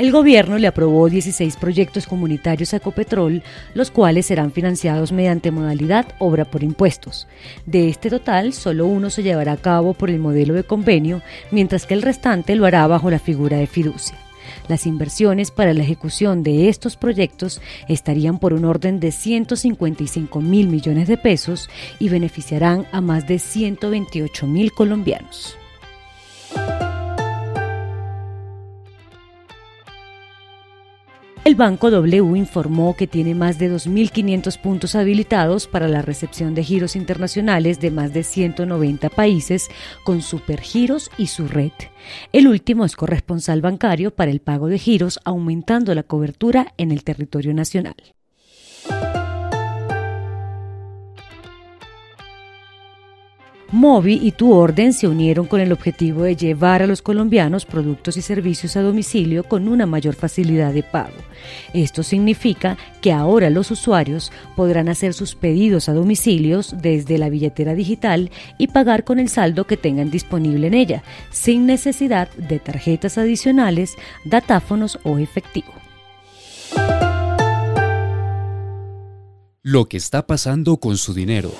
El gobierno le aprobó 16 proyectos comunitarios a Ecopetrol, los cuales serán financiados mediante modalidad obra por impuestos. De este total, solo uno se llevará a cabo por el modelo de convenio, mientras que el restante lo hará bajo la figura de fiducia. Las inversiones para la ejecución de estos proyectos estarían por un orden de 155 mil millones de pesos y beneficiarán a más de 128 mil colombianos. Banco W informó que tiene más de 2.500 puntos habilitados para la recepción de giros internacionales de más de 190 países con supergiros y su red. El último es corresponsal bancario para el pago de giros, aumentando la cobertura en el territorio nacional. Movi y Tu Orden se unieron con el objetivo de llevar a los colombianos productos y servicios a domicilio con una mayor facilidad de pago. Esto significa que ahora los usuarios podrán hacer sus pedidos a domicilios desde la billetera digital y pagar con el saldo que tengan disponible en ella, sin necesidad de tarjetas adicionales, datáfonos o efectivo. Lo que está pasando con su dinero.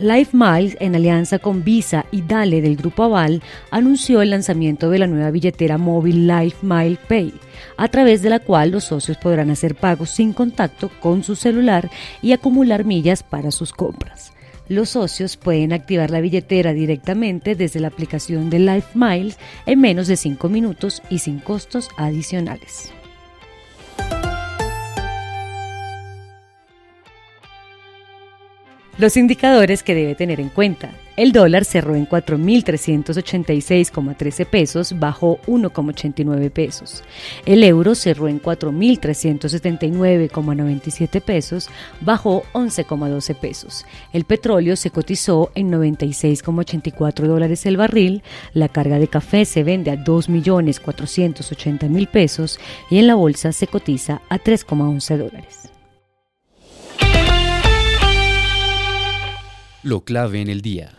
Life Miles, en alianza con Visa y Dale del Grupo Aval, anunció el lanzamiento de la nueva billetera móvil Life Mile Pay, a través de la cual los socios podrán hacer pagos sin contacto con su celular y acumular millas para sus compras. Los socios pueden activar la billetera directamente desde la aplicación de Life Miles en menos de 5 minutos y sin costos adicionales. Los indicadores que debe tener en cuenta. El dólar cerró en 4.386,13 pesos, bajó 1,89 pesos. El euro cerró en 4.379,97 pesos, bajó 11,12 pesos. El petróleo se cotizó en 96,84 dólares el barril. La carga de café se vende a 2.480.000 pesos y en la bolsa se cotiza a 3,11 dólares. Lo clave en el día.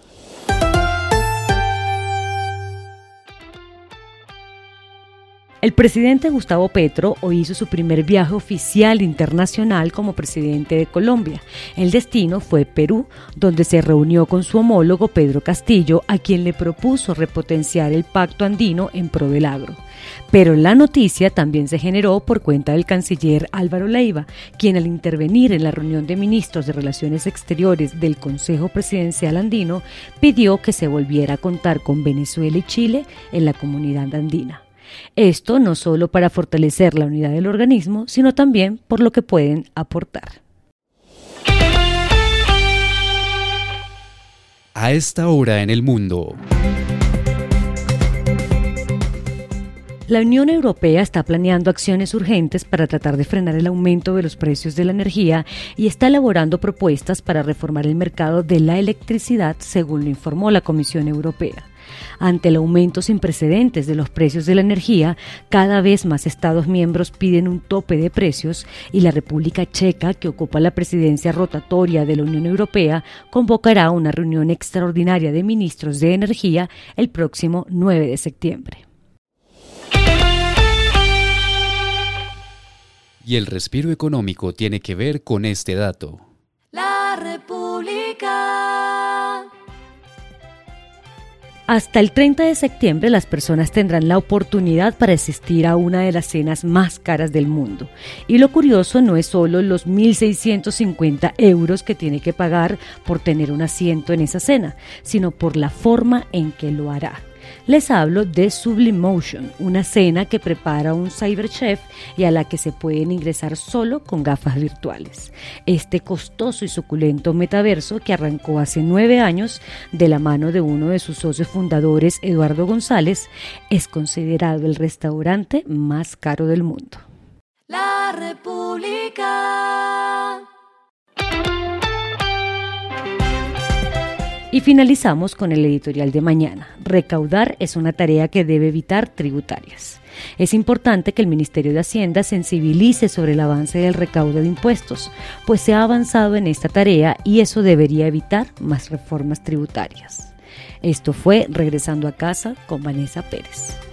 El presidente Gustavo Petro hoy hizo su primer viaje oficial internacional como presidente de Colombia. El destino fue Perú, donde se reunió con su homólogo Pedro Castillo, a quien le propuso repotenciar el pacto andino en pro del agro. Pero la noticia también se generó por cuenta del canciller Álvaro Leiva, quien al intervenir en la reunión de ministros de Relaciones Exteriores del Consejo Presidencial Andino pidió que se volviera a contar con Venezuela y Chile en la comunidad andina. Esto no solo para fortalecer la unidad del organismo, sino también por lo que pueden aportar. A esta hora en el mundo. La Unión Europea está planeando acciones urgentes para tratar de frenar el aumento de los precios de la energía y está elaborando propuestas para reformar el mercado de la electricidad, según lo informó la Comisión Europea. Ante el aumento sin precedentes de los precios de la energía, cada vez más Estados miembros piden un tope de precios y la República Checa, que ocupa la presidencia rotatoria de la Unión Europea, convocará una reunión extraordinaria de ministros de energía el próximo 9 de septiembre. Y el respiro económico tiene que ver con este dato. Hasta el 30 de septiembre las personas tendrán la oportunidad para asistir a una de las cenas más caras del mundo. Y lo curioso no es solo los 1.650 euros que tiene que pagar por tener un asiento en esa cena, sino por la forma en que lo hará. Les hablo de Sublimotion, una cena que prepara un cyberchef y a la que se pueden ingresar solo con gafas virtuales. Este costoso y suculento metaverso que arrancó hace nueve años de la mano de uno de sus socios fundadores, Eduardo González, es considerado el restaurante más caro del mundo. la República. Y finalizamos con el editorial de mañana. Recaudar es una tarea que debe evitar tributarias. Es importante que el Ministerio de Hacienda sensibilice sobre el avance del recaudo de impuestos, pues se ha avanzado en esta tarea y eso debería evitar más reformas tributarias. Esto fue Regresando a casa con Vanessa Pérez.